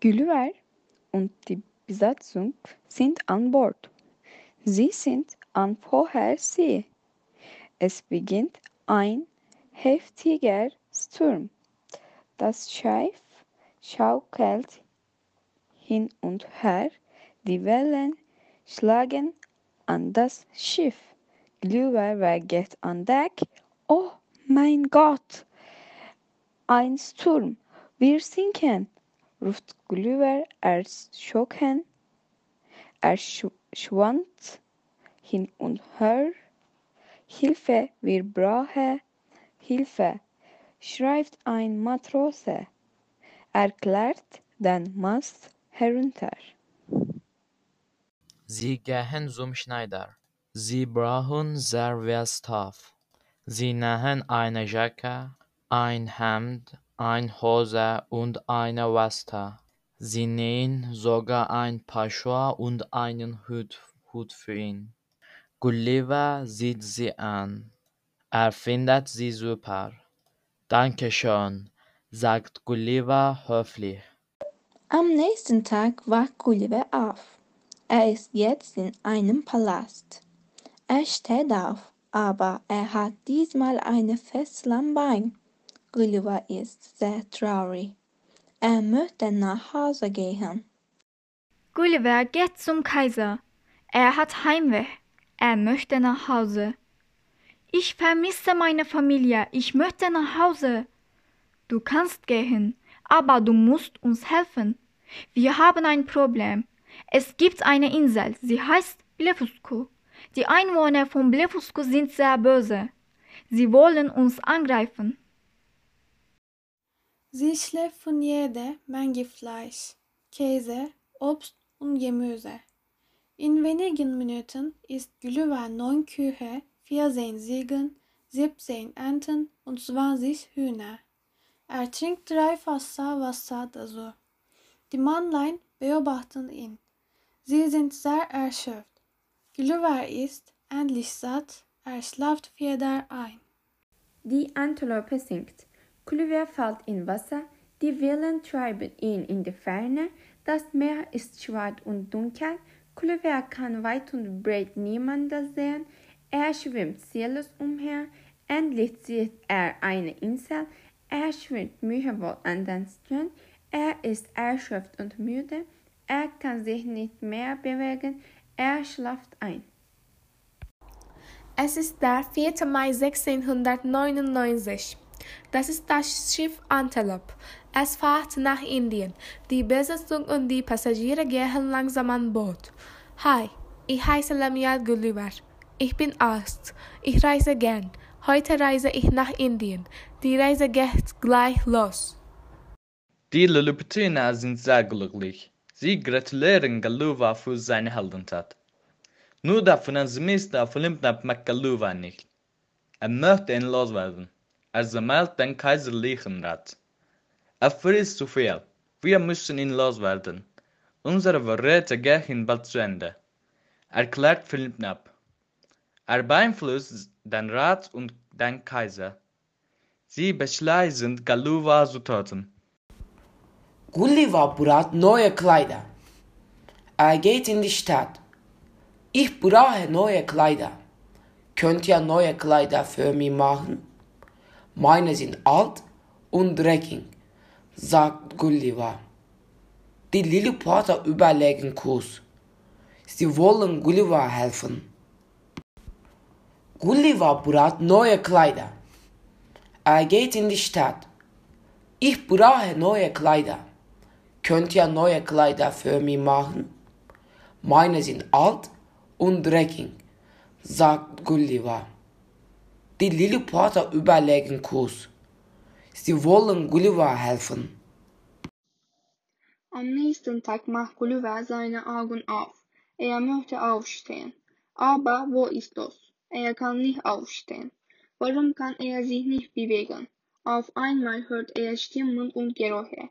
Gulliver und die Besatzung sind an Bord. Sie sind an See. Es beginnt ein heftiger Sturm. Das Schiff schaukelt hin und her, die Wellen schlagen an das Schiff. Gulliver geht an Deck. Oh mein Gott! Ein Sturm! Wir sinken! Ruft Gulliver erschrocken. Er schwankt hin und her. Hilfe, wir brauchen Hilfe, schreit ein Matrose. Er klärt den Mast herunter. Sie gehen zum Schneider. Sie brauchen sehr viel Stoff. Sie nähen eine Jacke, ein Hemd, eine Hose und eine Weste. Sie nähen sogar ein paar Schuhe und einen Hut, Hut für ihn. Gulliver sieht sie an. Er findet sie super. Danke schön, sagt Gulliver höflich. Am nächsten Tag wacht Gulliver auf. Er ist jetzt in einem Palast. Er steht auf, aber er hat diesmal eine Fessel am Bein. Gulliver ist sehr traurig. Er möchte nach Hause gehen. Gulliver geht zum Kaiser. Er hat Heimweh. Er möchte nach Hause. Ich vermisse meine Familie. Ich möchte nach Hause. Du kannst gehen, aber du musst uns helfen. Wir haben ein Problem. Es gibt eine Insel, sie heißt Blefuscu. Die Einwohner von Blefuscu sind sehr böse. Sie wollen uns angreifen. Sie schläft von jeder Menge Fleisch, Käse, Obst und Gemüse. In wenigen Minuten ist Gulliver neun Kühe, 14 Ziegen, 17 Enten und 20 Hühner. Er trinkt drei Fässer Wasser dazu. Die Mannlein beobachten ihn. Sie sind sehr erschöpft. Gulliver ist endlich satt, er schlaft wieder ein. Die Antilope singt. Gulliver fällt in Wasser, die Wellen treiben ihn in die Ferne, das Meer ist schwarz und dunkel, Gulliver kann weit und breit niemanden sehen. Er schwimmt ziellos umher. Endlich sieht er eine Insel. Er schwimmt mühevoll an den Strand. Er ist erschöpft und müde. Er kann sich nicht mehr bewegen. Er schlaft ein. Es ist der 4. Mai 1699. Das ist das Schiff Antelope. Es fährt nach Indien. Die Besatzung und die Passagiere gehen langsam an Bord. Hi, ich heiße Lamia Gulliver. Ich bin Arzt. Ich reise gern. Heute reise ich nach Indien. Die Reise geht gleich los. Die Lilliputiner sind sehr glücklich. Sie gratulieren Gulliver für seine Heldentat. Nur der Finanzminister verlimpert McGulliver nicht. Er möchte ihn loswerden. Er sammelt den kaiserlichen Rat. Er frisst zu viel. Wir müssen ihn loswerden. Unsere Vorräte gehen bald zu Ende, erklärt Philipp Knapp. Er beeinflusst den Rat und den Kaiser. Sie beschließen, Gulliver zu töten. Gulliver braucht neue Kleider. Er geht in die Stadt. Ich brauche neue Kleider. Könnt ihr neue Kleider für mich machen? Meine sind alt und dreckig, sagt Gulliver. Die Lilliputter überlegen kurz. Sie wollen Gulliver helfen. Gulliver braucht neue Kleider. Er geht in die Stadt. Ich brauche neue Kleider. Könnt ihr neue Kleider für mich machen? Meine sind alt und dreckig, sagt Gulliver. Die Lilliputter überlegen kurz. Sie wollen Gulliver helfen. Am nächsten Tag macht Gulliver seine Augen auf. Er möchte aufstehen. Aber wo ist das? Er kann nicht aufstehen. Warum kann er sich nicht bewegen? Auf einmal hört er Stimmen und Geräusche.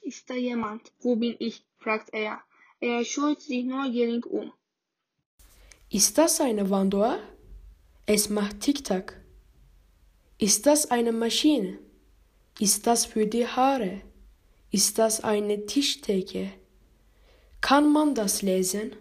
Ist da jemand? Wo bin ich? fragt er. Er schaut sich neugierig um. Ist das eine Wanduhr? Es macht Tick-Tack. Ist das eine Maschine? Ist das für die Haare? Ist das eine Tischdecke? Kann man das lesen?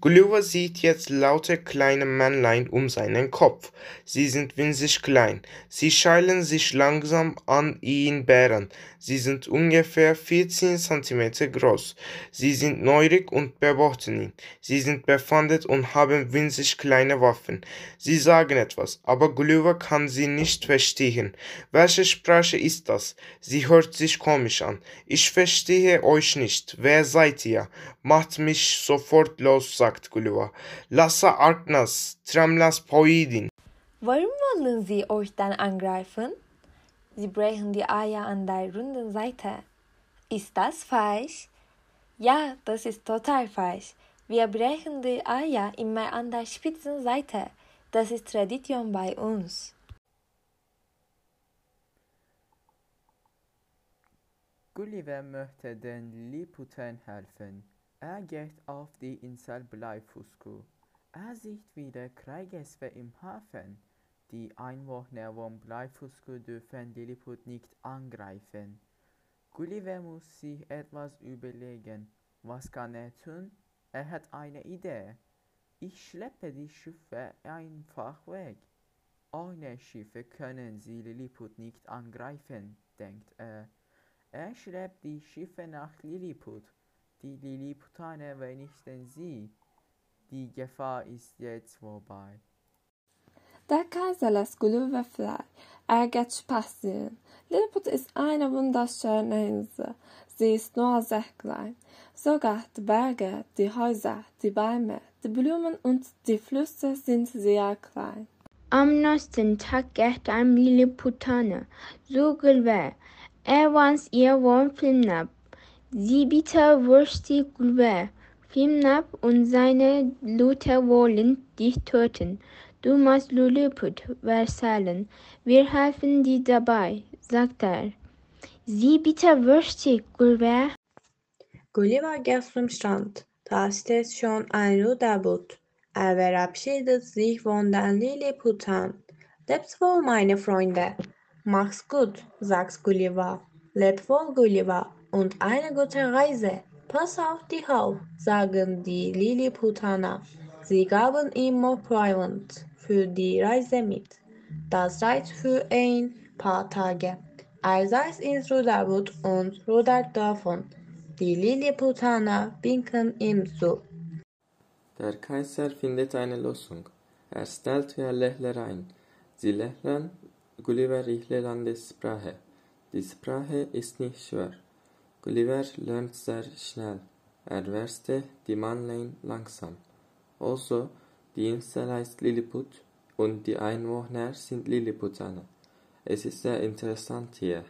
Gulliver sieht jetzt lauter kleine Männlein um seinen Kopf. Sie sind winzig klein. Sie scheilen sich langsam an ihn Bären. Sie sind ungefähr 14 Zentimeter groß. Sie sind neurig und beobachten ihn. Sie sind befandet und haben winzig kleine Waffen. Sie sagen etwas, aber Gulliver kann sie nicht verstehen. Welche Sprache ist das? Sie hört sich komisch an. Ich verstehe euch nicht. Wer seid ihr? Macht mich sofort los, sagt Gulliver. Lasse Arknas, Tremlas Poidin. Warum wollen Sie euch dann angreifen? Sie brechen die Eier an der runden Seite. Ist das falsch? Ja, das ist total falsch. Wir brechen die Eier immer an der spitzen Seite. Das ist Tradition bei uns. Gulliver möchte den Lilliputen helfen. Er geht auf die Insel Bleifußkuh. Er sieht wieder Kriegswehr im Hafen. Die Einwohner von Bleifußkuh dürfen Lilliput nicht angreifen. Gulliver muss sich etwas überlegen. Was kann er tun? Er hat eine Idee. Ich schleppe die Schiffe einfach weg. Ohne Schiffe können sie Lilliput nicht angreifen, denkt er. Er schleppt die Schiffe nach Lilliput. Die Lilliputaner wenigstens sie. Die Gefahr ist jetzt vorbei. Der Kaiser lässt Gulliver frei. Er geht spazieren. Lilliput ist eine wunderschöne Insel. Sie ist nur sehr klein. Sogar die Berge, die Häuser, die Bäume, die Blumen und die Flüsse sind sehr klein. Am nächsten Tag geht ein Lilliputaner zu Gulliver. Er wants ihr Wurm Flimnap. Sie bitte wurstig Gulliver. Flimnap und seine Leute wollen dich töten. Du musst Lilliput versalen. Wir helfen dir dabei, sagt er. Sie bitte wurstig Gulliver. Geht zum Strand. Da steht schon ein Ruderboot. Er verabschiedet sich von den Lilliputern. Lebt wohl, meine Freunde. Mach's gut, sagt Gulliver. Lebt wohl, Gulliver, und eine gute Reise. Pass auf dich auf, sagen die Lilliputaner. Sie gaben ihm Proviant für die Reise mit. Das reicht für ein paar Tage. Er saß ins Ruderboot und rudert davon. Die Lilliputaner winken ihm zu. Der Kaiser findet eine Lösung. Er stellt vier Lächler ein. Sie lächeln, Gulliver richtet an die. Die Sprache ist nicht schwer. Gulliver lernt sehr schnell. Er versteht die Mannlein langsam. Also, die Insel heißt Lilliput und die Einwohner sind Lilliputaner. Es ist sehr interessant hier.